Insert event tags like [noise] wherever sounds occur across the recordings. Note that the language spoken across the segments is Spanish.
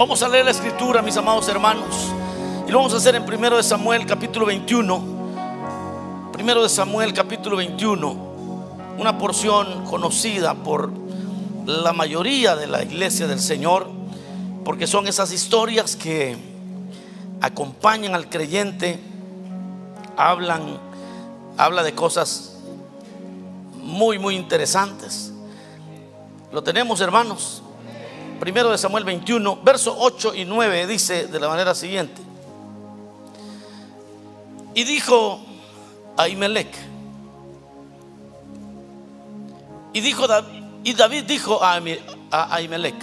Vamos a leer la escritura, mis amados hermanos. Y lo vamos a hacer en primero de Samuel capítulo 21. Primero de Samuel capítulo 21. Una porción conocida por la mayoría de la iglesia del Señor, porque son esas historias que acompañan al creyente, hablan, habla de cosas muy, muy interesantes. Lo tenemos, hermanos. Primero de Samuel 21, verso 8 y 9 dice de la manera siguiente. Y dijo a Imelec, y dijo y David dijo a, Ahimelech,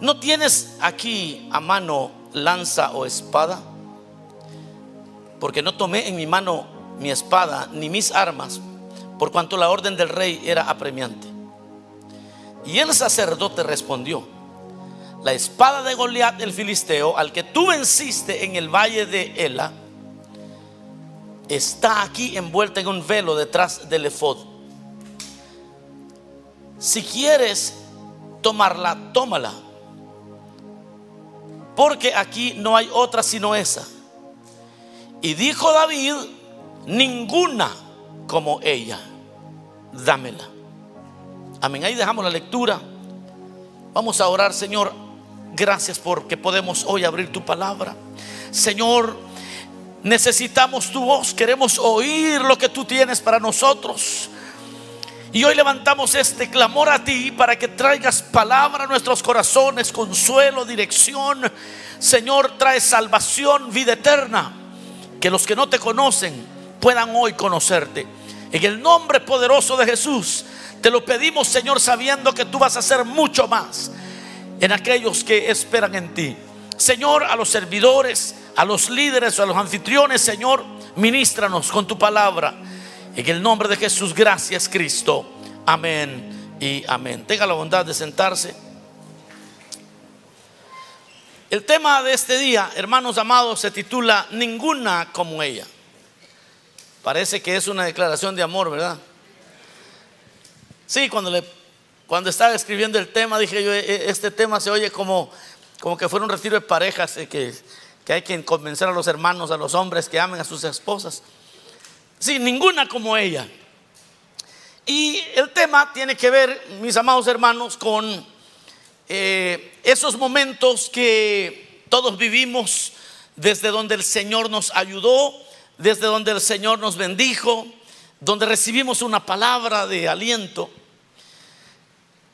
¿no tienes aquí a mano lanza o espada? Porque no tomé en mi mano mi espada ni mis armas, por cuanto la orden del rey era apremiante. Y el sacerdote respondió, la espada de Goliat el filisteo, al que tú venciste en el valle de Ela, está aquí envuelta en un velo detrás del efod. Si quieres tomarla, tómala. Porque aquí no hay otra sino esa. Y dijo David, ninguna como ella, dámela. Amén. Ahí dejamos la lectura. Vamos a orar, Señor. Gracias porque podemos hoy abrir tu palabra. Señor, necesitamos tu voz. Queremos oír lo que tú tienes para nosotros. Y hoy levantamos este clamor a ti para que traigas palabra a nuestros corazones, consuelo, dirección. Señor, trae salvación, vida eterna. Que los que no te conocen puedan hoy conocerte. En el nombre poderoso de Jesús. Te lo pedimos, Señor, sabiendo que tú vas a hacer mucho más en aquellos que esperan en ti. Señor, a los servidores, a los líderes, a los anfitriones, Señor, ministranos con tu palabra. En el nombre de Jesús, gracias Cristo. Amén y amén. Tenga la bondad de sentarse. El tema de este día, hermanos amados, se titula Ninguna como ella. Parece que es una declaración de amor, ¿verdad? Sí, cuando, le, cuando estaba escribiendo el tema, dije yo, e, e, este tema se oye como, como que fuera un retiro de parejas, eh, que, que hay que convencer a los hermanos, a los hombres que amen a sus esposas. Sí, ninguna como ella. Y el tema tiene que ver, mis amados hermanos, con eh, esos momentos que todos vivimos desde donde el Señor nos ayudó, desde donde el Señor nos bendijo, donde recibimos una palabra de aliento.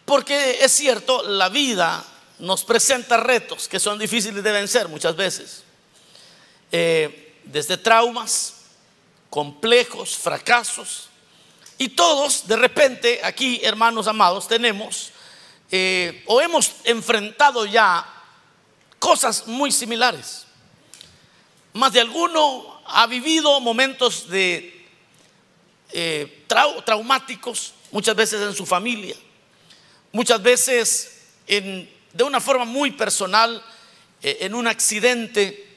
Porque es cierto, la vida nos presenta retos que son difíciles de vencer muchas veces. Eh, desde traumas, complejos, fracasos. Y todos, de repente, aquí, hermanos amados, tenemos eh, o hemos enfrentado ya cosas muy similares. Más de alguno ha vivido momentos de eh, traumáticos, muchas veces en su familia muchas veces de una forma muy personal, eh, en un accidente.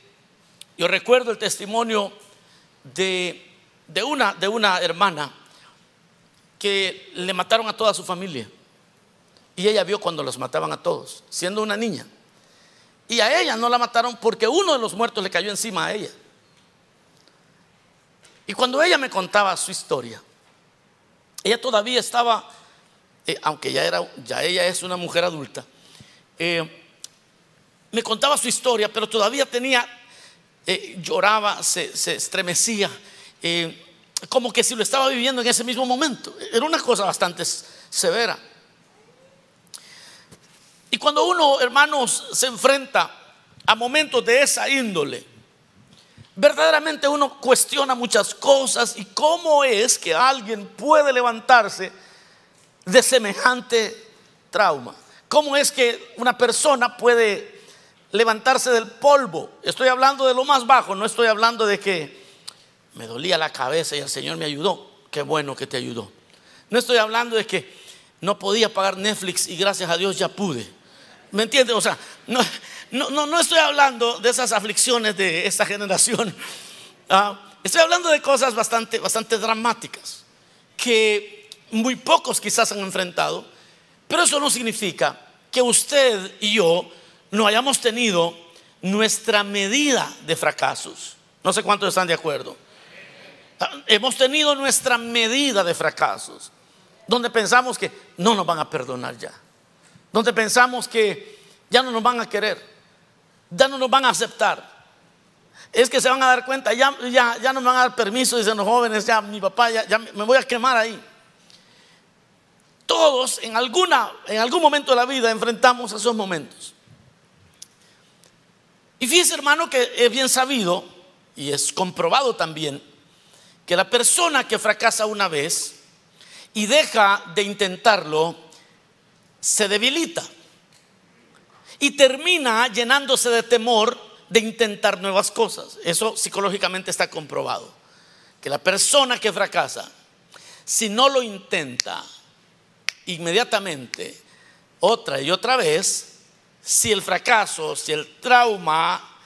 Yo recuerdo el testimonio de, una, de una hermana que le mataron a toda su familia. Y ella vio cuando los mataban a todos, siendo una niña. Y a ella no la mataron porque uno de los muertos le cayó encima a ella. Y cuando ella me contaba su historia, ella todavía estaba eh, aunque ya, era, ya ella es una mujer adulta, eh, me contaba su historia, pero todavía tenía, eh, lloraba, se, estremecía, como que si lo estaba viviendo en ese mismo momento. Era una cosa bastante severa. Y cuando uno, hermanos, se enfrenta a momentos de esa índole, verdaderamente uno cuestiona muchas cosas y cómo es que alguien puede levantarse de semejante trauma. ¿Cómo es que una persona puede levantarse del polvo? Estoy hablando de lo más bajo, no estoy hablando de que me dolía la cabeza y el Señor me ayudó. Qué bueno que te ayudó. No estoy hablando de que no podía pagar Netflix y gracias a Dios ya pude. ¿Me entiendes? O sea, no, no, no, estoy hablando de esas aflicciones de esta generación. Ah, estoy hablando de cosas bastante, bastante dramáticas que muy pocos quizás han enfrentado, pero eso no significa que usted y yo no hayamos tenido nuestra medida de fracasos. No sé cuántos están de acuerdo. Hemos tenido nuestra medida de fracasos, donde pensamos que no nos van a perdonar ya, donde pensamos que ya no nos van a querer, ya no nos van a aceptar. Es que se van a dar cuenta, ya, ya, ya no me van a dar permiso, dicen los jóvenes, ya mi papá, ya, ya me voy a quemar ahí. Todos en, alguna, en algún momento de la vida enfrentamos esos momentos. Y fíjese hermano que es bien sabido y es comprobado también que la persona que fracasa una vez y deja de intentarlo, se debilita y termina llenándose de temor de intentar nuevas cosas. Eso psicológicamente está comprobado. Que la persona que fracasa, si no lo intenta inmediatamente, otra y otra vez, si el fracaso, si el trauma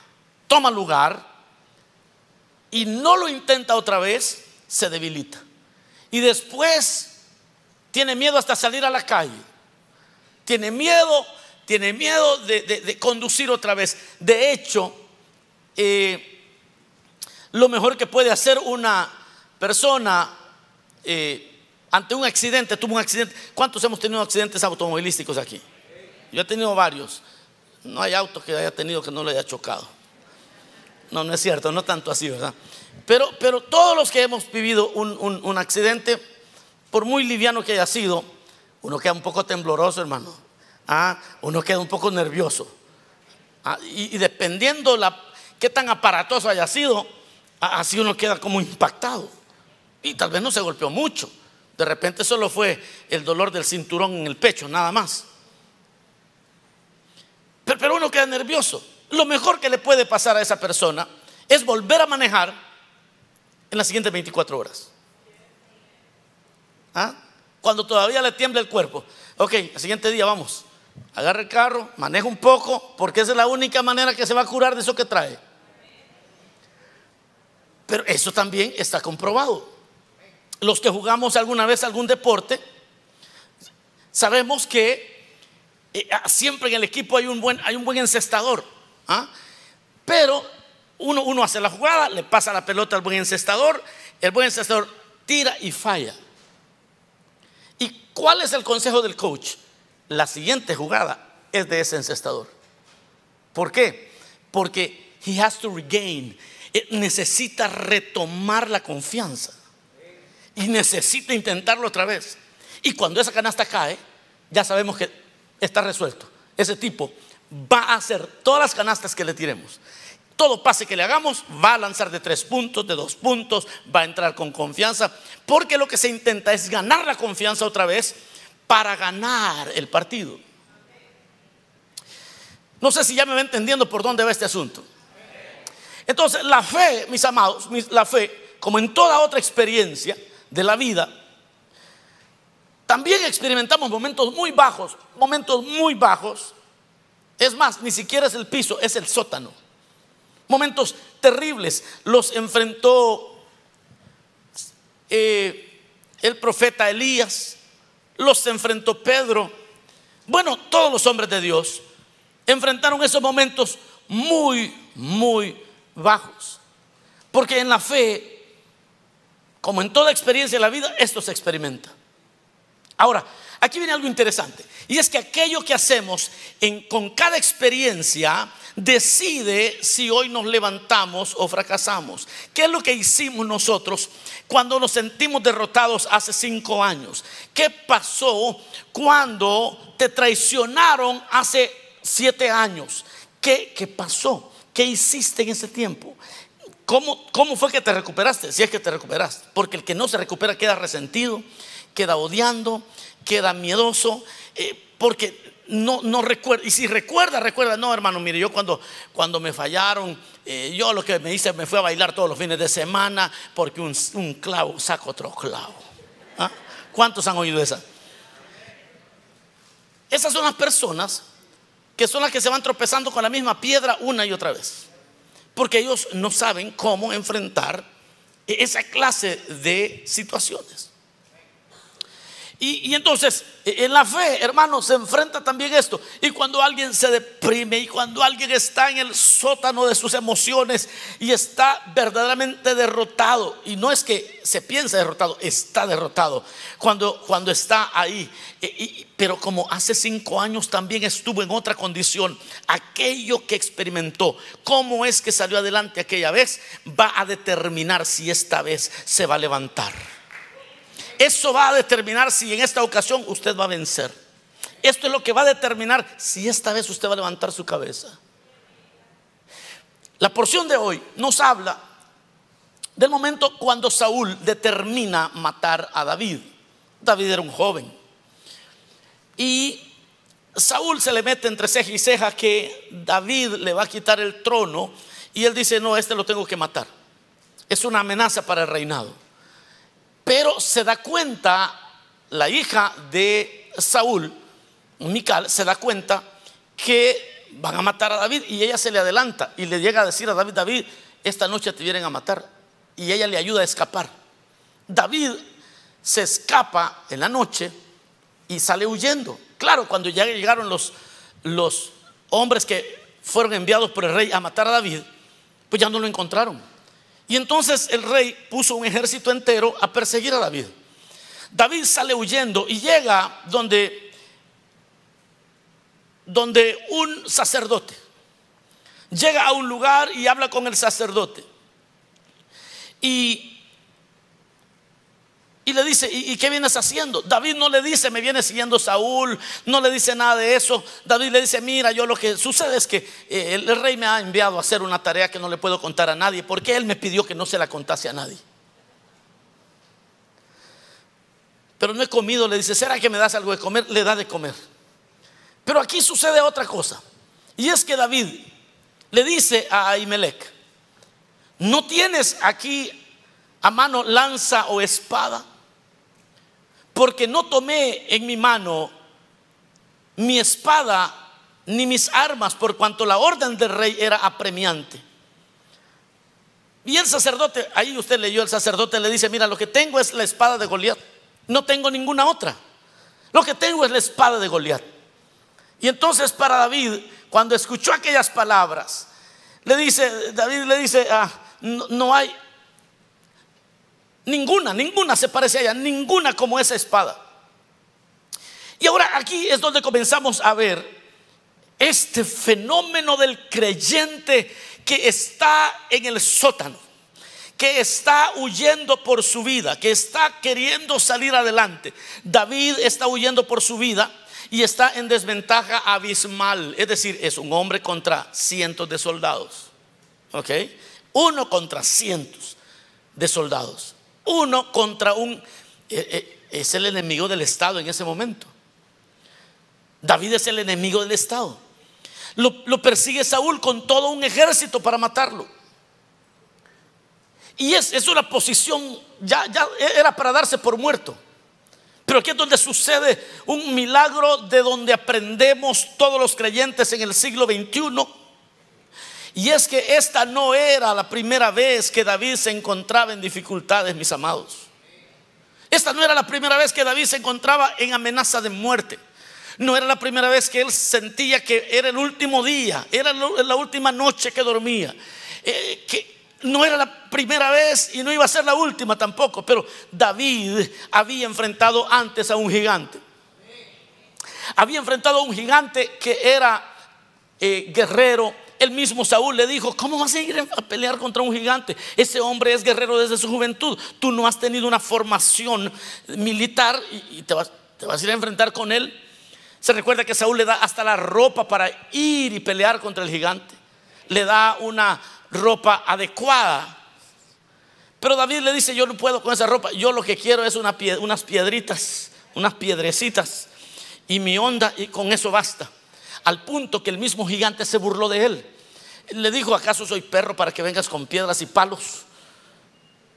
toma lugar, y no lo intenta otra vez, se debilita. Y después tiene miedo hasta salir a la calle. Tiene miedo, tiene miedo de, conducir otra vez. De hecho, eh, lo mejor que puede hacer una persona eh, ante un accidente, tuvo un accidente. ¿Cuántos hemos tenido accidentes automovilísticos aquí? Yo he tenido varios. No hay auto que haya tenido que no le haya chocado. No, no es cierto, no tanto así, ¿verdad? Pero, pero todos los que hemos vivido un, accidente, por muy liviano que haya sido, uno queda un poco tembloroso, hermano. ¿Ah? Uno queda un poco nervioso. ¿Ah? Y, dependiendo la, qué tan aparatoso haya sido, así uno queda como impactado. Y tal vez no se golpeó mucho. De repente solo fue el dolor del cinturón en el pecho, nada más. Pero, pero uno queda nervioso lo mejor que le puede pasar a esa persona es volver a manejar en las siguientes 24 horas. ¿Ah? Cuando todavía le tiembla el cuerpo. Ok, el siguiente día vamos. Agarra el carro, maneja un poco, porque esa es la única manera que se va a curar de eso que trae. Pero eso también está comprobado. Los que jugamos alguna vez algún deporte, sabemos que eh, siempre en el equipo hay un buen, hay un buen encestador. ¿Ah? Pero uno, uno hace la jugada, le pasa la pelota al buen encestador, el buen encestador tira y falla. ¿Y cuál es el consejo del coach? La siguiente jugada es de ese encestador. ¿Por qué? Porque he has to regain, eh, necesita retomar la confianza y necesita intentarlo otra vez. Y cuando esa canasta cae, ya sabemos que está resuelto. Ese tipo va a hacer todas las canastas que le tiremos. Todo pase que le hagamos va a lanzar de tres puntos, de dos puntos, va a entrar con confianza, porque lo que se intenta es ganar la confianza otra vez para ganar el partido. No sé si ya me va entendiendo por dónde va este asunto. Entonces, la fe, mis amados, la fe, como en toda otra experiencia de la vida, también experimentamos momentos muy bajos, momentos muy bajos, es más, ni siquiera es el piso, es el sótano. Momentos terribles los enfrentó eh, el profeta Elías, los enfrentó Pedro. Bueno, todos los hombres de Dios enfrentaron esos momentos muy, muy bajos. Porque en la fe, como en toda experiencia de la vida, esto se experimenta. Ahora, aquí viene algo interesante. Y es que aquello que hacemos con cada experiencia decide si hoy nos levantamos o fracasamos. ¿Qué es lo que hicimos nosotros cuando nos sentimos derrotados hace cinco años? ¿Qué pasó cuando te traicionaron hace siete años? ¿Qué, qué pasó? ¿Qué hiciste en ese tiempo? ¿Cómo, ¿Cómo fue que te recuperaste? Si es que te recuperaste. Porque el que no se recupera queda resentido, queda odiando, queda miedoso, eh, porque no, no recuerda. Y si recuerda, recuerda, no, hermano, mire, yo cuando, cuando me fallaron, eh, yo lo que me hice, me fui a bailar todos los fines de semana, porque un, clavo saca otro clavo. ¿Ah? ¿Cuántos han oído esa? Esas son las personas que son las que se van tropezando con la misma piedra una y otra vez. Porque ellos no saben cómo enfrentar esa clase de situaciones. Y, entonces, e, en la fe, hermano, se enfrenta también esto. Y cuando alguien se deprime y cuando alguien está en el sótano de sus emociones y está verdaderamente derrotado, y no es que se piense derrotado, está derrotado. Cuando, cuando está ahí, e, pero como hace cinco años también estuvo en otra condición, aquello que experimentó, cómo es que salió adelante aquella vez, va a determinar si esta vez se va a levantar. Eso va a determinar si en esta ocasión usted va a vencer. Esto es lo que va a determinar si esta vez usted va a levantar su cabeza. La porción de hoy nos habla del momento cuando Saúl determina matar a David. David era un joven. Y Saúl se le mete entre ceja y ceja que David le va a quitar el trono y él dice, no, este lo tengo que matar. Es una amenaza para el reinado. Pero se da cuenta la hija de Saúl, Mical, se da cuenta que van a matar a David y ella se le adelanta y le llega a decir a David, David, esta noche te vienen a matar. Y ella le ayuda a escapar. David se escapa en la noche y sale huyendo. Claro, cuando ya llegaron los, los hombres que fueron enviados por el rey a matar a David, pues ya no lo encontraron. Y entonces el rey puso un ejército entero a perseguir a David. David sale huyendo y llega donde, donde un sacerdote. Llega a un lugar y habla con el sacerdote. Y y le dice, ¿y, qué vienes haciendo? David no le dice, me viene siguiendo Saúl, no le dice nada de eso. David le dice, mira, yo lo que sucede es que eh, el, rey me ha enviado a hacer una tarea que no le puedo contar a nadie, porque él me pidió que no se la contase a nadie. Pero no he comido, le dice, ¿será que me das algo de comer? Le da de comer. Pero aquí sucede otra cosa. Y es que David le dice a Ahimelech, ¿no tienes aquí a mano lanza o espada? Porque no tomé en mi mano mi espada ni mis armas, por cuanto la orden del rey era apremiante. Y el sacerdote, ahí usted leyó, el sacerdote le dice, mira, lo que tengo es la espada de Goliat, no tengo ninguna otra. Lo que tengo es la espada de Goliat. Y entonces para David, cuando escuchó aquellas palabras, le dice, David le dice, ah, no hay, Ninguna, ninguna se parece a ella, ninguna como esa espada. Y ahora aquí es donde comenzamos a ver este fenómeno del creyente que está en el sótano, que está huyendo por su vida, que está queriendo salir adelante. David está huyendo por su vida y está en desventaja abismal, es decir, es un hombre contra cientos de soldados. ¿Ok? Uno contra cientos de soldados. Uno contra un... Eh, eh, es el enemigo del Estado en ese momento. David es el enemigo del Estado. Lo, persigue Saúl con todo un ejército para matarlo. Y es, es una posición, ya, ya era para darse por muerto. Pero aquí es donde sucede un milagro de donde aprendemos todos los creyentes en el siglo XXI y es que esta no era la primera vez que David se encontraba en dificultades, mis amados. Esta no era la primera vez que David se encontraba en amenaza de muerte. No era la primera vez que él sentía que era el último día, era la última noche que dormía. Eh, no era la primera vez y no iba a ser la última tampoco, pero David había enfrentado antes a un gigante. Había enfrentado a un gigante que era eh, guerrero, el mismo Saúl le dijo, ¿cómo vas a ir a pelear contra un gigante? Ese hombre es guerrero desde su juventud. Tú no has tenido una formación militar y te vas, te vas a ir a enfrentar con él. Se recuerda que Saúl le da hasta la ropa para ir y pelear contra el gigante. Le da una ropa adecuada. Pero David le dice, yo no puedo con esa ropa. Yo lo que quiero es unas piedritas, unas piedrecitas. Y mi onda, y con eso basta. Al punto que el mismo gigante se burló de él. Le dijo, ¿acaso soy perro para que vengas con piedras y palos?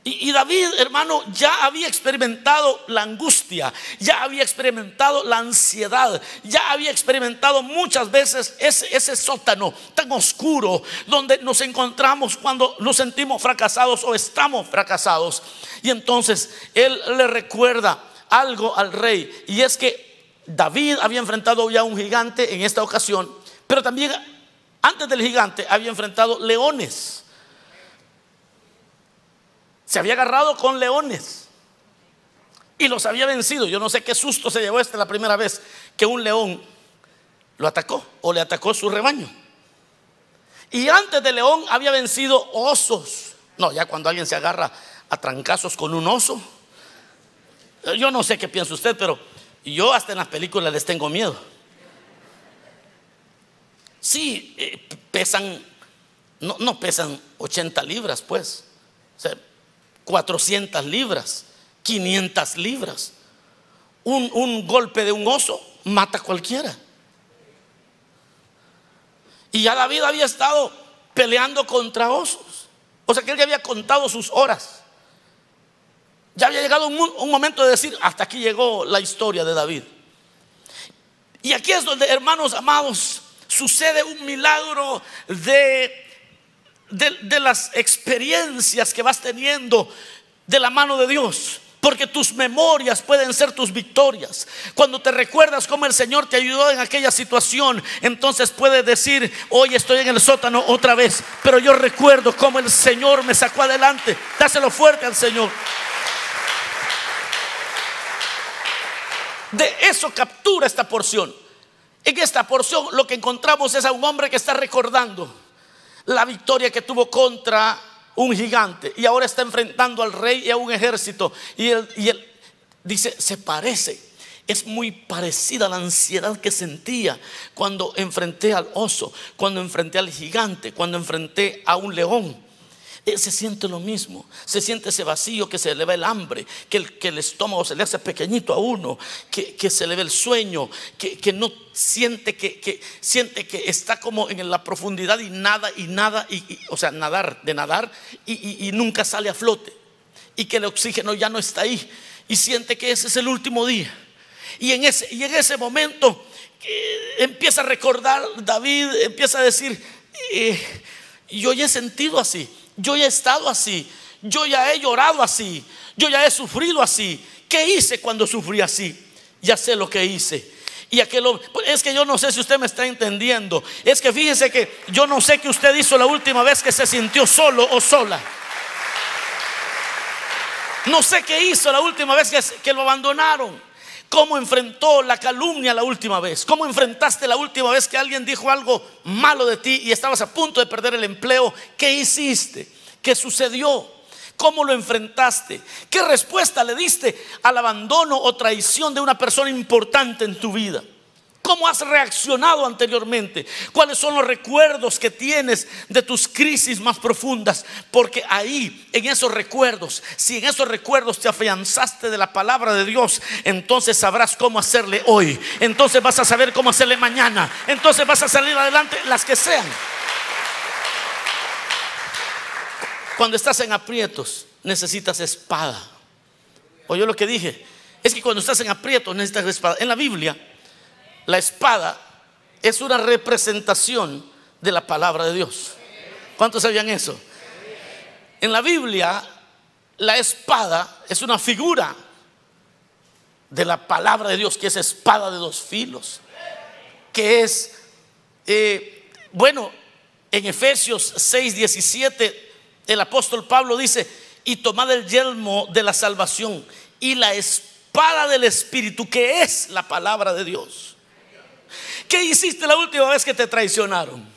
Y, David, hermano, ya había experimentado la angustia, ya había experimentado la ansiedad, ya había experimentado muchas veces ese, ese sótano tan oscuro donde nos encontramos cuando nos sentimos fracasados o estamos fracasados. Y entonces él le recuerda algo al rey. Y es que David había enfrentado ya un gigante en esta ocasión, pero también antes del gigante había enfrentado leones. Se había agarrado con leones y los había vencido. Yo no sé qué susto se llevó este la primera vez que un león lo atacó o le atacó su rebaño. Y antes de león había vencido osos. No, ya cuando alguien se agarra a trancazos con un oso. Yo no sé qué piensa usted, pero yo hasta en las películas les tengo miedo. Sí, eh, pesan, no, no, pesan 80 libras, pues. O sea, 400 libras, 500 libras. Un, un golpe de un oso mata a cualquiera. Y ya David había estado peleando contra osos. O sea que él ya había contado sus horas. Ya había llegado un, momento de decir, hasta aquí llegó la historia de David. Y aquí es donde, hermanos amados, sucede un milagro de, de, las experiencias que vas teniendo de la mano de Dios. Porque tus memorias pueden ser tus victorias. Cuando te recuerdas cómo el Señor te ayudó en aquella situación, entonces puedes decir, hoy estoy en el sótano otra vez, pero yo recuerdo cómo el Señor me sacó adelante. Dáselo fuerte al Señor. De eso captura esta porción. En esta porción lo que encontramos es a un hombre que está recordando la victoria que tuvo contra un gigante y ahora está enfrentando al rey y a un ejército. Y él, y él dice, se parece. Es muy parecida a la ansiedad que sentía cuando enfrenté al oso, cuando enfrenté al gigante, cuando enfrenté a un león. Se siente lo mismo. Se siente ese vacío que se le ve el hambre, que el, que el estómago se le hace pequeñito a uno, que, se le ve el sueño, que, no siente que, siente que está como en la profundidad y nada y nada, y, o sea, nadar, de nadar y, nunca sale a flote. Y que el oxígeno ya no está ahí. Y siente que ese es el último día. Y en ese, y en ese momento eh, empieza a recordar David, empieza a decir, eh, yo ya he sentido así. Yo ya he estado así. Yo ya he llorado así. Yo ya he sufrido así. ¿Qué hice cuando sufrí así? Ya sé lo que hice. Y aquel es que yo no sé si usted me está entendiendo. Es que fíjese que yo no sé qué usted hizo la última vez que se sintió solo o sola. No sé qué hizo la última vez que, que lo abandonaron. ¿Cómo enfrentó la calumnia la última vez? ¿Cómo enfrentaste la última vez que alguien dijo algo malo de ti y estabas a punto de perder el empleo? ¿Qué hiciste? ¿Qué sucedió? ¿Cómo lo enfrentaste? ¿Qué respuesta le diste al abandono o traición de una persona importante en tu vida? ¿Cómo has reaccionado anteriormente? ¿Cuáles son los recuerdos que tienes de tus crisis más profundas? Porque ahí, en esos recuerdos, si en esos recuerdos te afianzaste de la palabra de Dios, entonces sabrás cómo hacerle hoy. Entonces vas a saber cómo hacerle mañana. Entonces vas a salir adelante las que sean. Cuando estás en aprietos, necesitas espada. Oye lo que dije. Es que cuando estás en aprietos, necesitas espada. En la Biblia la espada es una representación de la palabra de Dios. ¿Cuántos sabían eso? En la Biblia, la espada es una figura de la palabra de Dios, que es espada de dos filos, que es, eh, bueno, en Efesios 6, 17, el apóstol Pablo dice, y tomad el yelmo de la salvación y la espada del Espíritu, que es la palabra de Dios. ¿Qué hiciste la última vez que te traicionaron?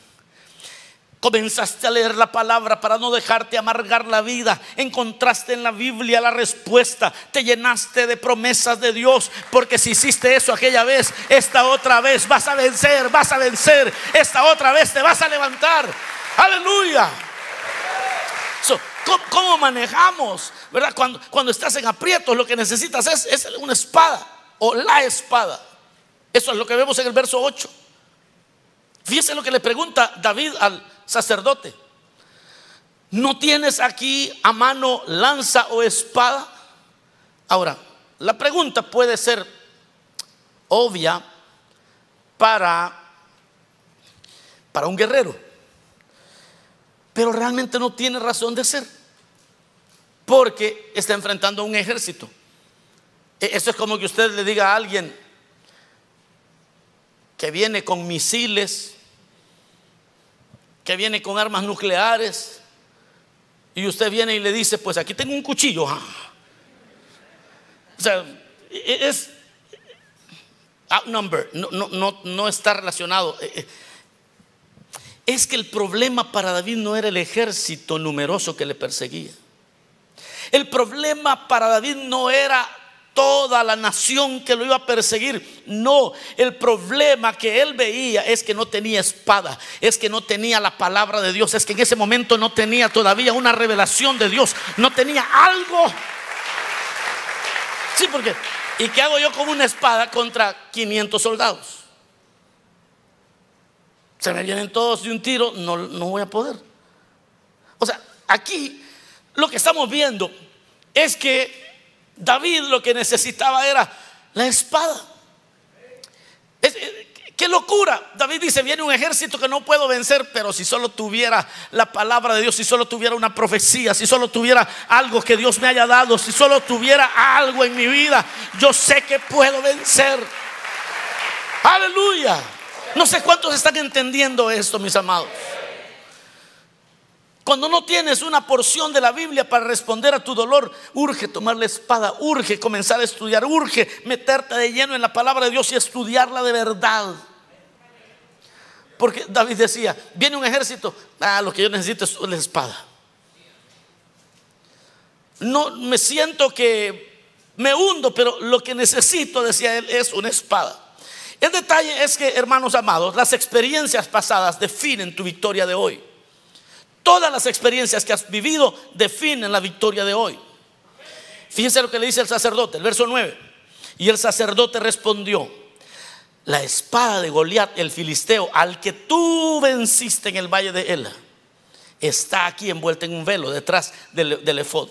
Comenzaste a leer la palabra para no dejarte amargar la vida. Encontraste en la Biblia la respuesta. Te llenaste de promesas de Dios. Porque si hiciste eso aquella vez, esta otra vez vas a vencer, vas a vencer. Esta otra vez te vas a levantar. Aleluya. ¿cómo, manejamos? ¿Verdad? Cuando, cuando estás en aprietos, lo que necesitas es, es una espada o la espada. Eso es lo que vemos en el verso 8. Fíjese lo que le pregunta David al sacerdote. ¿No tienes aquí a mano lanza o espada? Ahora, la pregunta puede ser obvia para, para un guerrero, pero realmente no tiene razón de ser, porque está enfrentando a un ejército. E, eso es como que usted le diga a alguien que viene con misiles, que viene con armas nucleares, y usted viene y le dice, pues aquí tengo un cuchillo. O sea, e, es outnumbered, no, no, no, no está relacionado. E, e, es que el problema para David no era el ejército numeroso que le perseguía. El problema para David no era toda la nación que lo iba a perseguir. No, el problema que él veía es que no tenía espada, es que no tenía la palabra de Dios, es que en ese momento no tenía todavía una revelación de Dios, no tenía algo. Sí, porque, ¿y qué hago yo con una espada contra 500 soldados? Se me vienen todos de un tiro, no, no voy a poder. O sea, aquí lo que estamos viendo es que David lo que necesitaba era la espada. Eh, qué locura. David dice, viene un ejército que no puedo vencer, pero si solo tuviera la palabra de Dios, si solo tuviera una profecía, si solo tuviera algo que Dios me haya dado, si solo tuviera algo en mi vida, yo sé que puedo vencer. Aleluya. No sé cuántos están entendiendo esto, mis amados. Cuando no tienes una porción de la Biblia para responder a tu dolor, urge tomar la espada, urge comenzar a estudiar, urge meterte de lleno en la palabra de Dios y estudiarla de verdad. Porque David decía, viene un ejército, ah, lo que yo necesito es la espada. No me siento que me hundo, pero lo que necesito, decía él, es una espada. El detalle es que, hermanos amados, las experiencias pasadas definen tu victoria de hoy. Todas las experiencias que has vivido definen la victoria de hoy. Fíjense lo que le dice el sacerdote, el verso 9. Y el sacerdote respondió, la espada de Goliat, el filisteo, al que tú venciste en el valle de Ela, está aquí envuelta en un velo detrás del, del efod.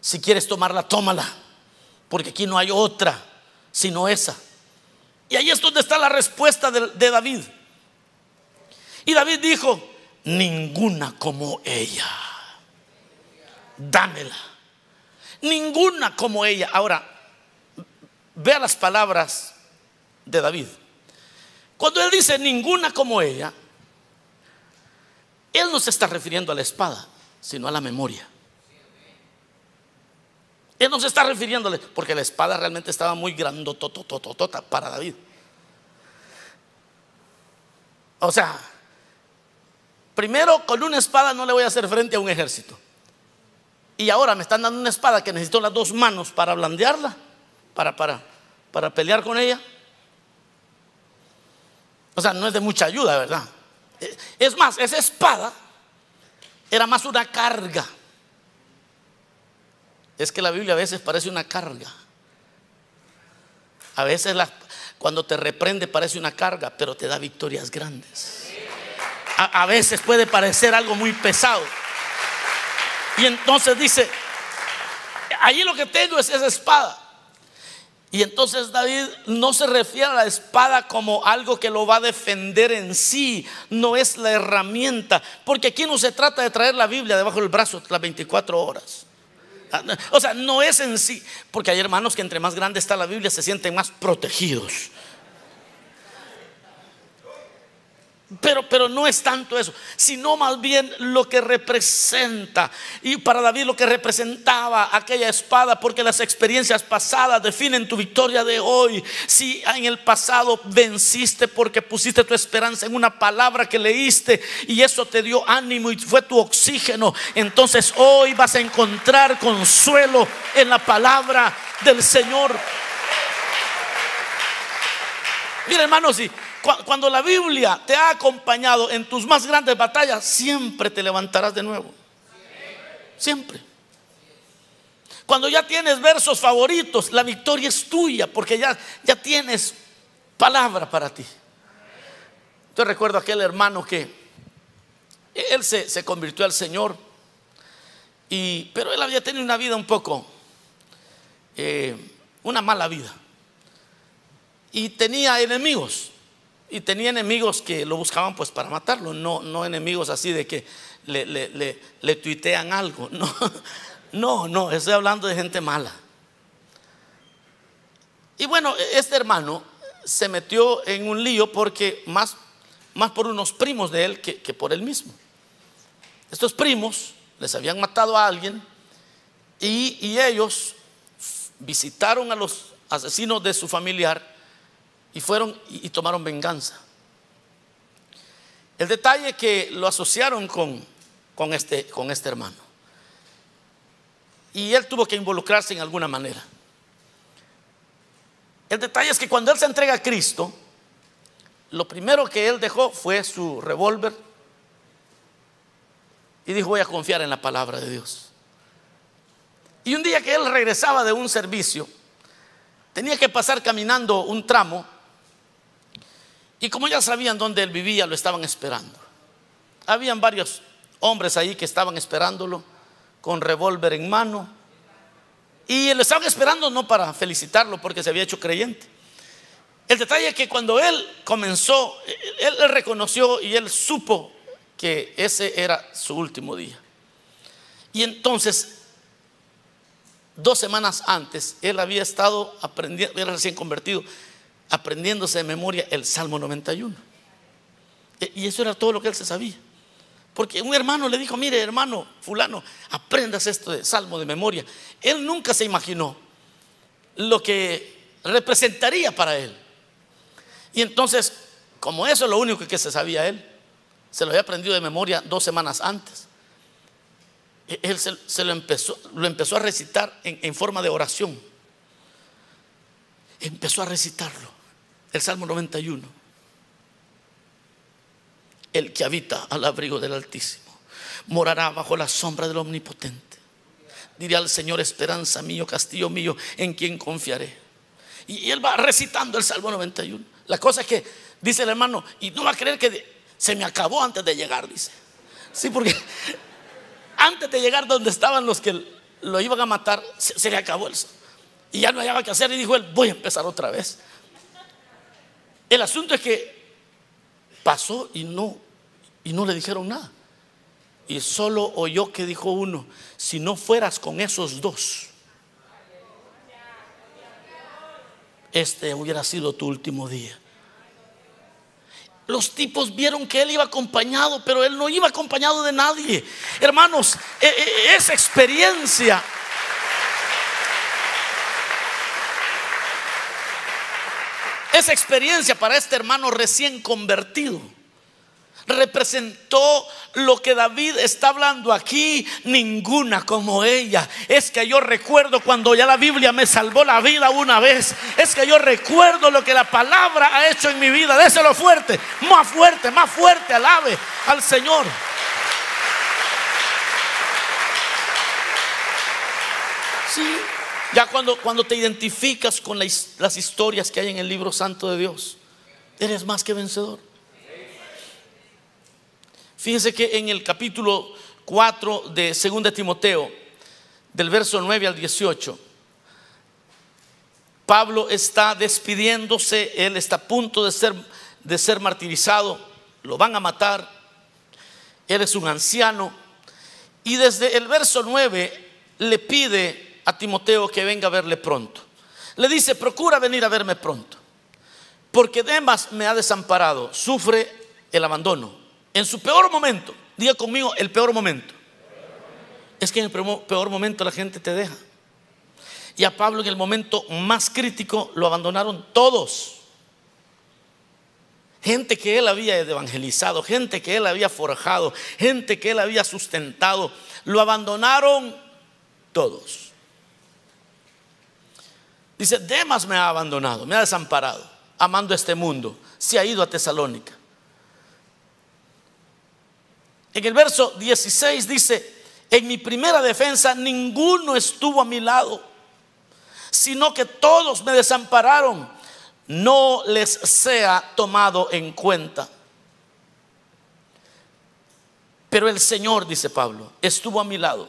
Si quieres tomarla, tómala, porque aquí no hay otra sino esa. Y ahí es donde está la respuesta de David. Y David dijo, ninguna como ella. Dámela. Ninguna como ella. Ahora, vea las palabras de David. Cuando él dice ninguna como ella, él no se está refiriendo a la espada, sino a la memoria. Él no se está refiriéndole, porque la espada realmente estaba muy grandototototota para David. O sea, Primero, con una espada no le voy a hacer frente a un ejército. Y ahora me están dando una espada que necesito las dos manos para blandearla, para, para, para pelear con ella. O sea, no es de mucha ayuda, ¿verdad? Es más, esa espada era más una carga. Es que la Biblia a veces parece una carga. A veces cuando te reprende parece una carga, pero te da victorias grandes a, veces puede parecer algo muy pesado. Y entonces dice, allí lo que tengo es esa espada. Y entonces David no se refiere a la espada como algo que lo va a defender en sí, no es la herramienta, porque aquí no se trata de traer la Biblia debajo del brazo las 24 horas. O sea, no es en sí, porque hay hermanos que entre más grande está la Biblia se sienten más protegidos. Pero, pero no es tanto eso, sino más bien lo que representa. Y para David lo que representaba aquella espada, porque las experiencias pasadas definen tu victoria de hoy. Si en el pasado venciste porque pusiste tu esperanza en una palabra que leíste y eso te dio ánimo y fue tu oxígeno, entonces hoy vas a encontrar consuelo en la palabra del Señor. Mira hermanos, si cuando la Biblia te ha acompañado en tus más grandes batallas, siempre te levantarás de nuevo. Siempre. Cuando ya tienes versos favoritos, la victoria es tuya porque ya, ya tienes palabra para ti. Yo recuerdo aquel hermano que él se, convirtió al Señor, y, pero él había tenido una vida un poco, eh, una mala vida. Y tenía enemigos y tenía enemigos que lo buscaban pues para matarlo, no, no enemigos así de que le, le, tuitean algo, [laughs] no, no, no, estoy hablando de gente mala. Y bueno, este hermano se metió en un lío porque más, más por unos primos de él que, que por él mismo. Estos primos les habían matado a alguien y, y ellos visitaron a los asesinos de su familiar y fueron y, tomaron venganza. El detalle es que lo asociaron con, con, este, con este hermano. Y él tuvo que involucrarse en alguna manera. El detalle es que cuando él se entrega a Cristo, lo primero que él dejó fue su revólver y dijo, voy a confiar en la palabra de Dios. Y un día que él regresaba de un servicio, tenía que pasar caminando un tramo y como ya sabían dónde él vivía, lo estaban esperando. Habían varios hombres ahí que estaban esperándolo con revólver en mano. Y lo estaban esperando no para felicitarlo porque se había hecho creyente. El detalle es que cuando él comenzó, él, él reconoció y él supo que ese era su último día. Y entonces, dos semanas antes, él había estado aprendiendo, era recién convertido, aprendiéndose de memoria el Salmo 91. E, y eso era todo lo que él se sabía. Porque un hermano le dijo, mire hermano fulano, aprendas esto de Salmo de memoria. Él nunca se imaginó lo que representaría para él. Y entonces, como eso es lo único que se sabía él, se lo había aprendido de memoria dos semanas antes. E, él se, lo, empezó, lo empezó a recitar en, en forma de oración. Empezó a recitarlo el Salmo 91. El que habita al abrigo del Altísimo morará bajo la sombra del Omnipotente. Diré al Señor, esperanza mío, castillo mío, en quien confiaré. Y él va recitando el Salmo 91. La cosa es que, dice el hermano, y no va a creer que se me acabó antes de llegar, dice. Sí, porque [laughs] antes de llegar donde estaban los que lo iban a matar, se, le acabó el Y ya no había que hacer y dijo él, voy a empezar otra vez. El asunto es que pasó y no, y no le dijeron nada. Y solo oyó que dijo uno, si no fueras con esos dos, este hubiera sido tu último día. Los tipos vieron que él iba acompañado, pero él no iba acompañado de nadie. Hermanos, e, e, esa experiencia Esa experiencia para este hermano recién convertido representó lo que David está hablando aquí, ninguna como ella. Es que yo recuerdo cuando ya la Biblia me salvó la vida una vez. Es que yo recuerdo lo que la palabra ha hecho en mi vida. Déselo fuerte, más fuerte, más fuerte, alabe al Señor. Sí. Ya cuando, cuando te identificas con las historias que hay en el libro santo de Dios, eres más que vencedor. Fíjense que en el capítulo 4 de 2 Timoteo, del verso 9 al 18, Pablo está despidiéndose, él está a punto de ser, de ser martirizado, lo van a matar, él es un anciano, y desde el verso 9 le pide a Timoteo que venga a verle pronto. Le dice, procura venir a verme pronto, porque Demas me ha desamparado, sufre el abandono. En su peor momento, diga conmigo, el peor momento. Es que en el peor momento la gente te deja. Y a Pablo en el momento más crítico lo abandonaron todos. Gente que él había evangelizado, gente que él había forjado, gente que él había sustentado, lo abandonaron todos. Dice, Demas me ha abandonado, me ha desamparado, amando este mundo, se ha ido a Tesalónica. En el verso 16 dice, en mi primera defensa ninguno estuvo a mi lado, sino que todos me desampararon, no les sea tomado en cuenta. Pero el Señor, dice Pablo, estuvo a mi lado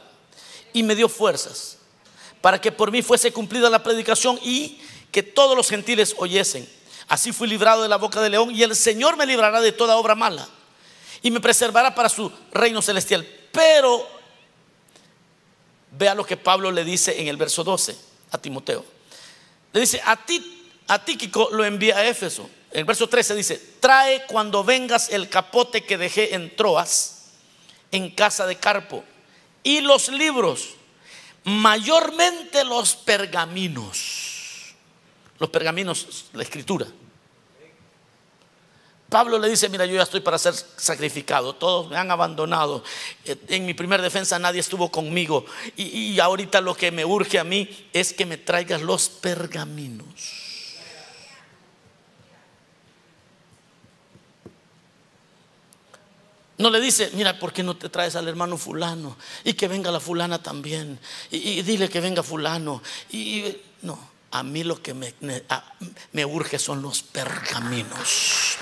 y me dio fuerzas para que por mí fuese cumplida la predicación y que todos los gentiles oyesen. Así fui librado de la boca del león y el Señor me librará de toda obra mala y me preservará para su reino celestial. Pero vea lo que Pablo le dice en el verso 12 a Timoteo. Le dice, a ti a Tíquico lo envía a Éfeso. El verso 13 dice, trae cuando vengas el capote que dejé en Troas, en casa de Carpo, y los libros, mayormente los pergaminos. Los pergaminos, la escritura. Pablo le dice, mira, yo ya estoy para ser sacrificado, todos me han abandonado, eh, en mi primera defensa nadie estuvo conmigo y, y ahorita lo que me urge a mí es que me traigas los pergaminos. No le dice, mira, ¿por qué no te traes al hermano fulano? Y que venga la fulana también. Y, dile que venga fulano. Y, no, a mí lo que me, me, urge son los pergaminos.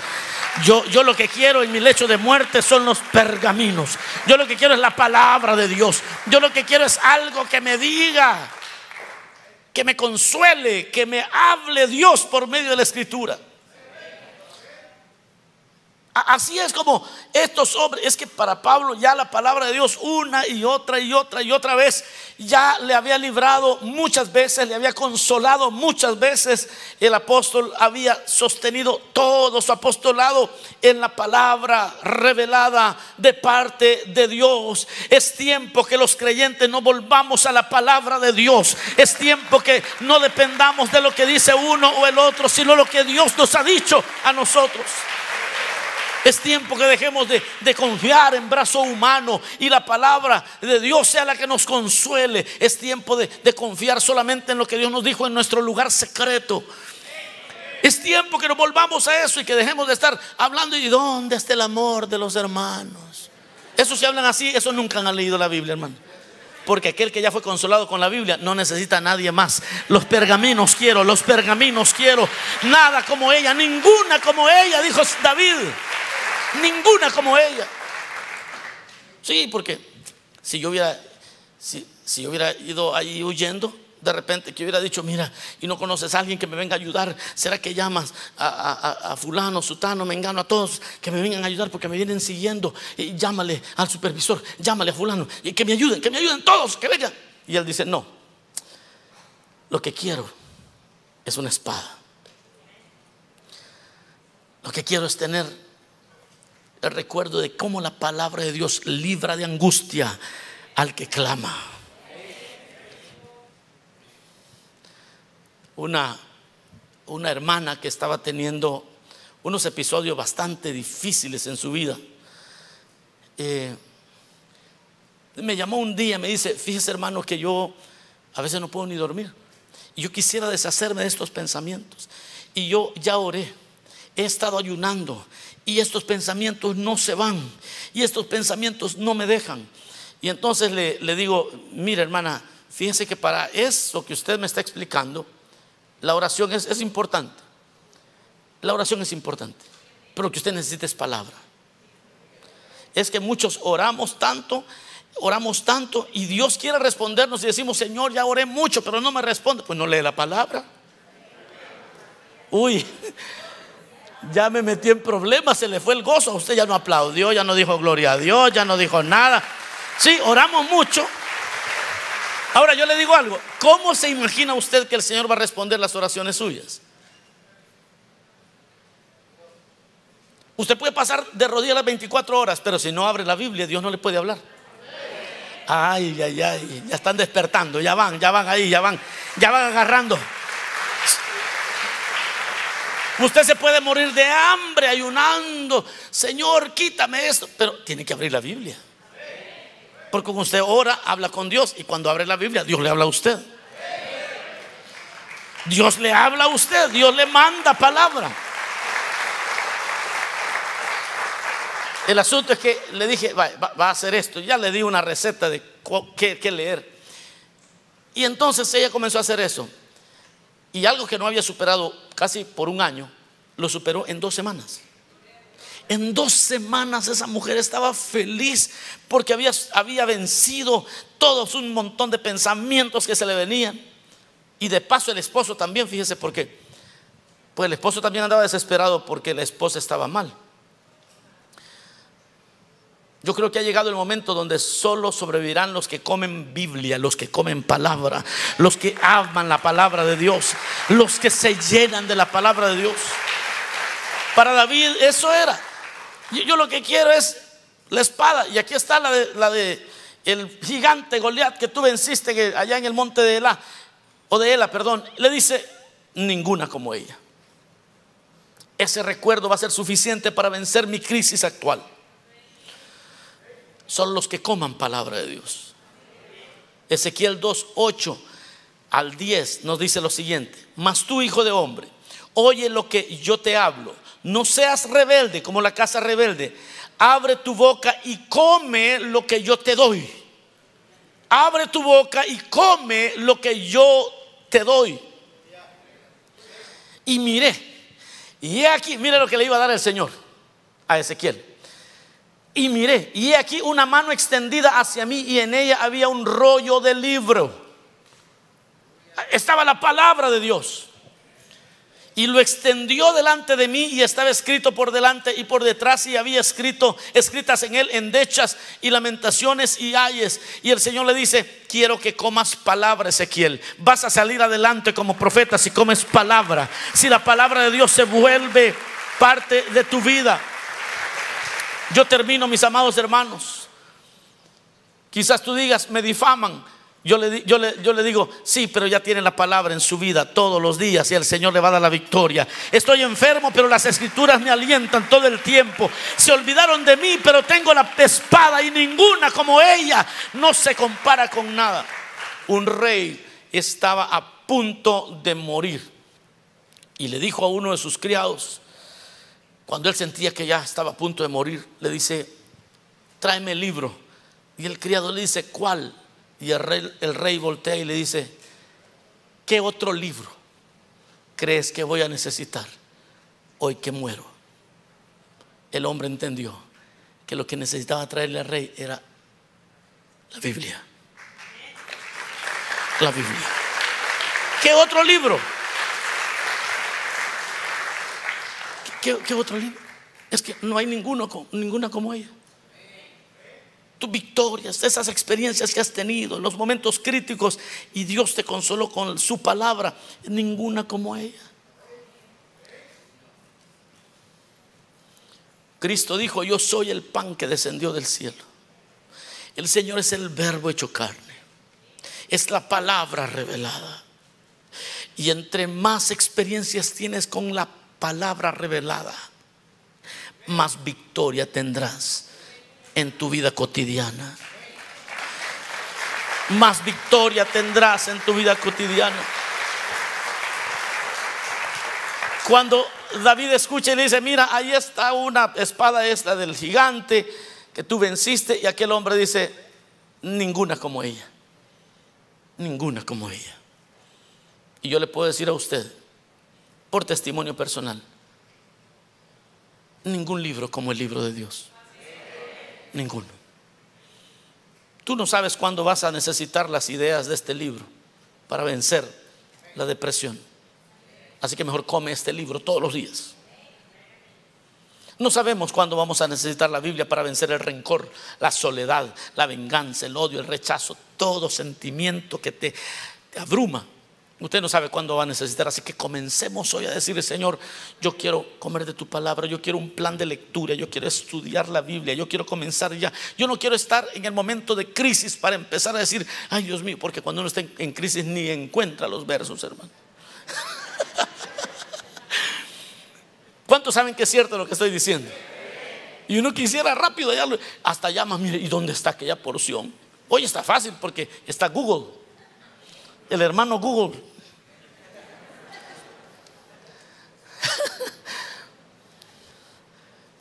Yo, yo lo que quiero en mi lecho de muerte son los pergaminos. Yo lo que quiero es la palabra de Dios. Yo lo que quiero es algo que me diga, que me consuele, que me hable Dios por medio de la escritura. Así es como estos hombres, es que para Pablo ya la palabra de Dios una y otra y otra y otra vez ya le había librado muchas veces, le había consolado muchas veces. El apóstol había sostenido todo su apostolado en la palabra revelada de parte de Dios. Es tiempo que los creyentes no volvamos a la palabra de Dios. Es tiempo que no dependamos de lo que dice uno o el otro, sino lo que Dios nos ha dicho a nosotros. Es tiempo que dejemos de, confiar en brazo humano y la palabra de Dios sea la que nos consuele. Es tiempo de, confiar solamente en lo que Dios nos dijo en nuestro lugar secreto. Es tiempo que nos volvamos a eso y que dejemos de estar hablando y dónde está el amor de los hermanos. Eso si hablan así, eso nunca han leído la Biblia, hermano. Porque aquel que ya fue consolado con la Biblia no necesita a nadie más. Los pergaminos quiero, los pergaminos quiero. Nada como ella, ninguna como ella, dijo David. Ninguna como ella. Sí, porque si yo hubiera, si, yo hubiera ido ahí huyendo, de repente que hubiera dicho, mira, y no conoces a alguien que me venga a ayudar, ¿será que llamas a, fulano, sutano, mengano, a todos que me vengan a ayudar porque me vienen siguiendo? Y llámale al supervisor, llámale a fulano, y que me ayuden, que me ayuden todos, que vengan. Y él dice, no, lo que quiero es una espada. Lo que quiero es tener el recuerdo de cómo la palabra de Dios libra de angustia al que clama. Una, una hermana que estaba teniendo unos episodios bastante difíciles en su vida. Eh, me llamó un día, me dice, fíjese hermano que yo a veces no puedo ni dormir. Y yo quisiera deshacerme de estos pensamientos. Y yo ya oré, he estado ayunando y estos pensamientos no se van y estos pensamientos no me dejan. Y entonces le, digo, mire hermana, fíjense que para eso que usted me está explicando, la oración es, es importante. La oración es importante, pero lo que usted necesita es palabra. Es que muchos oramos tanto, oramos tanto y Dios quiere respondernos y decimos, Señor, ya oré mucho, pero no me responde. Pues no lee la palabra. Uy, ya me metí en problemas, se le fue el gozo. Usted ya no aplaudió, ya no dijo gloria a Dios, ya no dijo nada. Sí, oramos mucho. Ahora yo le digo algo, ¿cómo se imagina usted que el Señor va a responder las oraciones suyas? Usted puede pasar de rodillas las 24 horas, pero si no abre la Biblia, Dios no le puede hablar. Ay, ay, ay, ya están despertando, ya van, ya van ahí, ya van, ya van agarrando. Usted se puede morir de hambre ayunando. Señor, quítame esto. Pero tiene que abrir la Biblia. Porque cuando usted ora, habla con Dios. Y cuando abre la Biblia, Dios le habla a usted. Dios le habla a usted. Dios le manda palabra. El asunto es que le dije, va, a hacer esto. Ya le di una receta de qué leer. Y entonces ella comenzó a hacer eso. Y algo que no había superado casi por un año, lo superó en dos semanas. En dos semanas esa mujer estaba feliz porque había, había vencido todos un montón de pensamientos que se le venían. Y de paso el esposo también, fíjese por qué. Pues el esposo también andaba desesperado porque la esposa estaba mal. Yo creo que ha llegado el momento donde solo sobrevivirán los que comen Biblia, los que comen palabra, los que aman la palabra de Dios, los que se llenan de la palabra de Dios. Para David eso era. Yo, lo que quiero es la espada. Y aquí está la de, el gigante Goliat que tú venciste allá en el monte de Ela, o de Ela, perdón. Le dice, ninguna como ella. Ese recuerdo va a ser suficiente para vencer mi crisis actual son los que coman palabra de Dios. Ezequiel 2, 8 al 10 nos dice lo siguiente, mas tú hijo de hombre, oye lo que yo te hablo, no seas rebelde como la casa rebelde, abre tu boca y come lo que yo te doy. Abre tu boca y come lo que yo te doy. Y miré, y aquí, mire lo que le iba a dar el Señor a Ezequiel. Y miré, y he aquí una mano extendida hacia mí y en ella había un rollo de libro. Estaba la palabra de Dios. Y lo extendió delante de mí y estaba escrito por delante y por detrás y había escrito escritas en él endechas y lamentaciones y ayes. Y el Señor le dice, quiero que comas palabra, Ezequiel. Vas a salir adelante como profeta si comes palabra. Si la palabra de Dios se vuelve parte de tu vida. Yo termino, mis amados hermanos. Quizás tú digas, me difaman. Yo le, digo, sí, pero ya tiene la palabra en su vida todos los días y el Señor le va a dar la victoria. Estoy enfermo, pero las escrituras me alientan todo el tiempo. Se olvidaron de mí, pero tengo la espada y ninguna como ella no se compara con nada. Un rey estaba a punto de morir y le dijo a uno de sus criados, cuando él sentía que ya estaba a punto de morir, le dice, tráeme el libro. Y el criado le dice, ¿cuál? Y el rey, el rey voltea y le dice, ¿qué otro libro crees que voy a necesitar hoy que muero? El hombre entendió que lo que necesitaba traerle al rey era la Biblia. La Biblia. ¿Qué otro libro? ¿Qué, otro libro? Es que no hay ninguno, ninguna como ella. Tus victorias, esas experiencias que has tenido, los momentos críticos y Dios te consoló con su palabra, ninguna como ella. Cristo dijo, yo soy el pan que descendió del cielo. El Señor es el verbo hecho carne. Es la palabra revelada. Y entre más experiencias tienes con la palabra revelada, más victoria tendrás en tu vida cotidiana. Más victoria tendrás en tu vida cotidiana. Cuando David escucha y le dice, mira, ahí está una espada esta del gigante que tú venciste y aquel hombre dice, ninguna como ella. Ninguna como ella. Y yo le puedo decir a usted, por testimonio personal. Ningún libro como el libro de Dios. Ninguno. Tú no sabes cuándo vas a necesitar las ideas de este libro para vencer la depresión. Así que mejor come este libro todos los días. No sabemos cuándo vamos a necesitar la Biblia para vencer el rencor, la soledad, la venganza, el odio, el rechazo, todo sentimiento que te, abruma. Usted no sabe cuándo va a necesitar, así que comencemos hoy a decirle, Señor, yo quiero comer de tu palabra, yo quiero un plan de lectura, yo quiero estudiar la Biblia, yo quiero comenzar ya. Yo no quiero estar en el momento de crisis para empezar a decir, ay Dios mío, porque cuando uno está en crisis ni encuentra los versos, hermano. [laughs] ¿Cuántos saben que es cierto lo que estoy diciendo? Y uno quisiera rápido hasta llama, mire, ¿y dónde está aquella porción? Hoy está fácil porque está Google. El hermano Google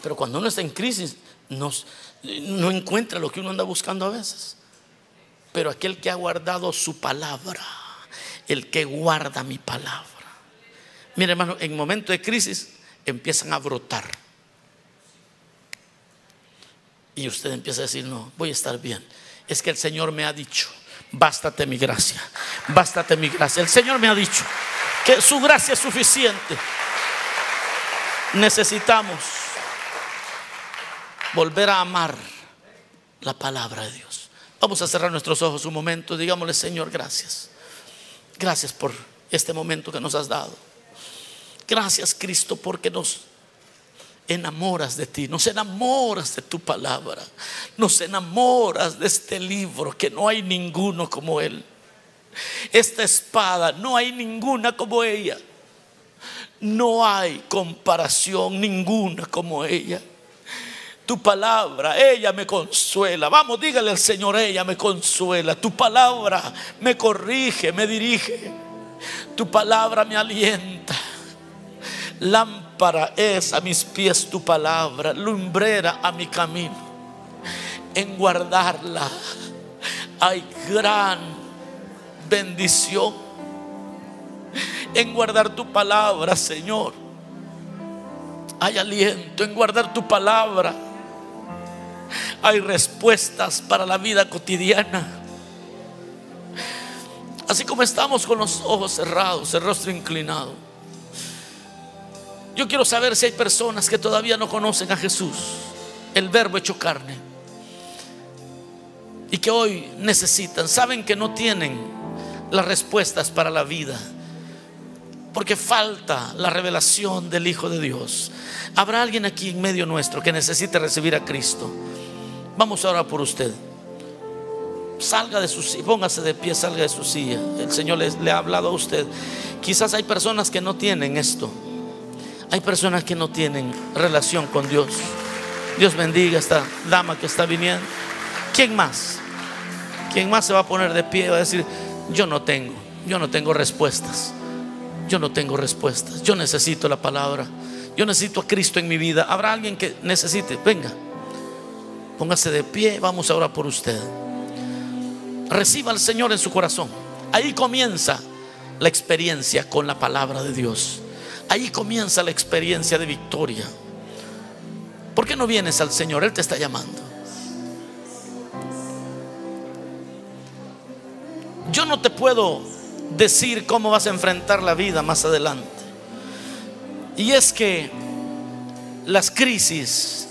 Pero cuando uno está en crisis, no encuentra lo que uno anda buscando a veces. Pero aquel que ha guardado su palabra, el que guarda mi palabra. Mire, hermano, en momento de crisis empiezan a brotar. Y usted empieza a decir, no, voy a estar bien. Es que el Señor me ha dicho, bástate mi gracia, bástate mi gracia. El Señor me ha dicho que su gracia es suficiente. Necesitamos volver a amar la palabra de Dios. Vamos a cerrar nuestros ojos un momento. Digámosle, Señor, gracias. Gracias por este momento que nos has dado. Gracias, Cristo, porque nos enamoras de ti, nos enamoras de tu palabra, nos enamoras de este libro que no hay ninguno como él. Esta espada, no hay ninguna como ella. No hay comparación ninguna como ella. Tu palabra, ella me consuela. Vamos, dígale al Señor, ella me consuela. Tu palabra me corrige, me dirige. Tu palabra me alienta. Lámpara es a mis pies tu palabra, lumbrera a mi camino. En guardarla hay gran bendición. En guardar tu palabra, Señor. Hay aliento en guardar tu palabra. Hay respuestas para la vida cotidiana. Así como estamos con los ojos cerrados, el rostro inclinado. Yo quiero saber si hay personas que todavía no conocen a Jesús, el verbo hecho carne, y que hoy necesitan, saben que no tienen las respuestas para la vida, porque falta la revelación del Hijo de Dios. Habrá alguien aquí en medio nuestro que necesite recibir a Cristo. Vamos a orar por usted. Salga de su silla, póngase de pie, salga de su silla. El Señor le, ha hablado a usted. Quizás hay personas que no tienen esto. Hay personas que no tienen relación con Dios. Dios bendiga a esta dama que está viniendo. ¿Quién más? ¿Quién más se va a poner de pie y va a decir, yo no tengo, yo no tengo respuestas? Yo no tengo respuestas. Yo necesito la palabra. Yo necesito a Cristo en mi vida. ¿Habrá alguien que necesite? Venga. Póngase de pie. Vamos ahora por usted. Reciba al Señor en su corazón. Ahí comienza la experiencia con la palabra de Dios. Ahí comienza la experiencia de victoria. ¿Por qué no vienes al Señor? Él te está llamando. Yo no te puedo decir cómo vas a enfrentar la vida más adelante. Y es que las crisis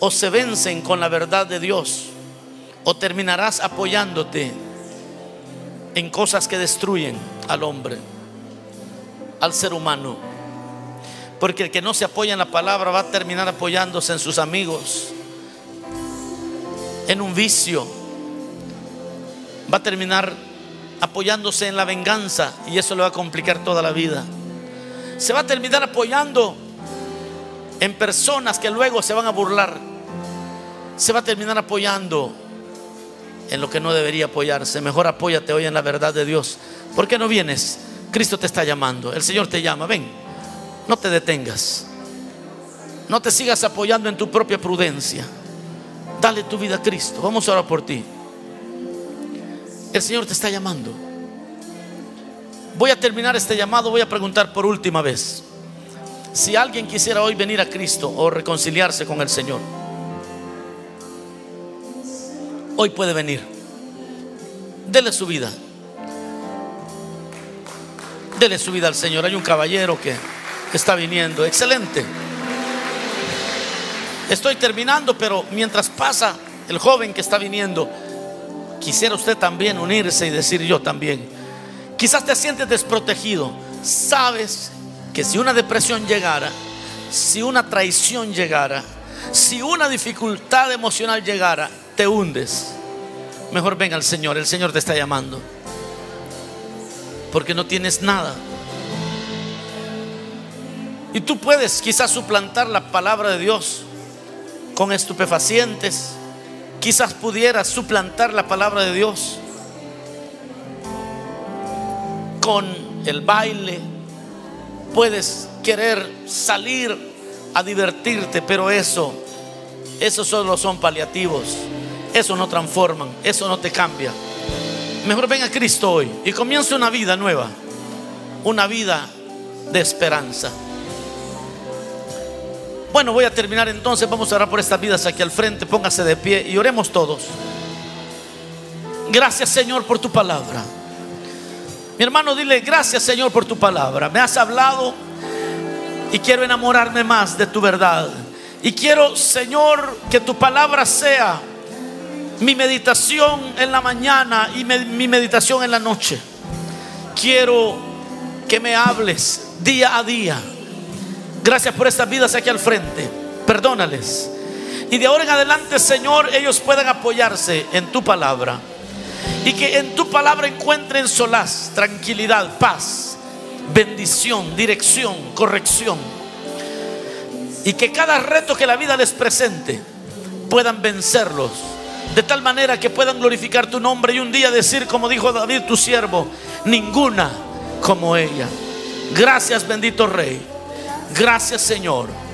o se vencen con la verdad de Dios o terminarás apoyándote en cosas que destruyen al hombre, al ser humano. Porque el que no se apoya en la palabra va a terminar apoyándose en sus amigos, en un vicio, va a terminar apoyándose en la venganza y eso le va a complicar toda la vida. Se va a terminar apoyando en personas que luego se van a burlar. Se va a terminar apoyando en lo que no debería apoyarse. Mejor apóyate hoy en la verdad de Dios. ¿Por qué no vienes? Cristo te está llamando. El Señor te llama. Ven, no te detengas. No te sigas apoyando en tu propia prudencia. Dale tu vida a Cristo. Vamos a por ti. El Señor te está llamando. Voy a terminar este llamado, voy a preguntar por última vez. Si alguien quisiera hoy venir a Cristo o reconciliarse con el Señor, hoy puede venir. Dele su vida. Dele su vida al Señor. Hay un caballero que está viniendo. Excelente. Estoy terminando, pero mientras pasa el joven que está viniendo, Quisiera usted también unirse y decir yo también. Quizás te sientes desprotegido. Sabes que si una depresión llegara, si una traición llegara, si una dificultad emocional llegara, te hundes. Mejor venga al Señor, el Señor te está llamando. Porque no tienes nada. Y tú puedes quizás suplantar la palabra de Dios con estupefacientes, Quizás pudieras suplantar la palabra de Dios con el baile. Puedes querer salir a divertirte, pero eso, eso solo son paliativos. Eso no transforman, eso no te cambia. Mejor ven a Cristo hoy y comienza una vida nueva, una vida de esperanza. Bueno, voy a terminar entonces. Vamos a orar por estas vidas aquí al frente. Póngase de pie y oremos todos. Gracias Señor por tu palabra. Mi hermano, dile gracias Señor por tu palabra. Me has hablado y quiero enamorarme más de tu verdad. Y quiero, Señor, que tu palabra sea mi meditación en la mañana y mi meditación en la noche. Quiero que me hables día a día. Gracias por estas vidas aquí al frente. Perdónales. Y de ahora en adelante, Señor, ellos puedan apoyarse en tu palabra. Y que en tu palabra encuentren solaz, tranquilidad, paz, bendición, dirección, corrección. Y que cada reto que la vida les presente puedan vencerlos de tal manera que puedan glorificar tu nombre y un día decir, como dijo David, tu siervo, ninguna como ella. Gracias bendito Rey. Gracias Señor.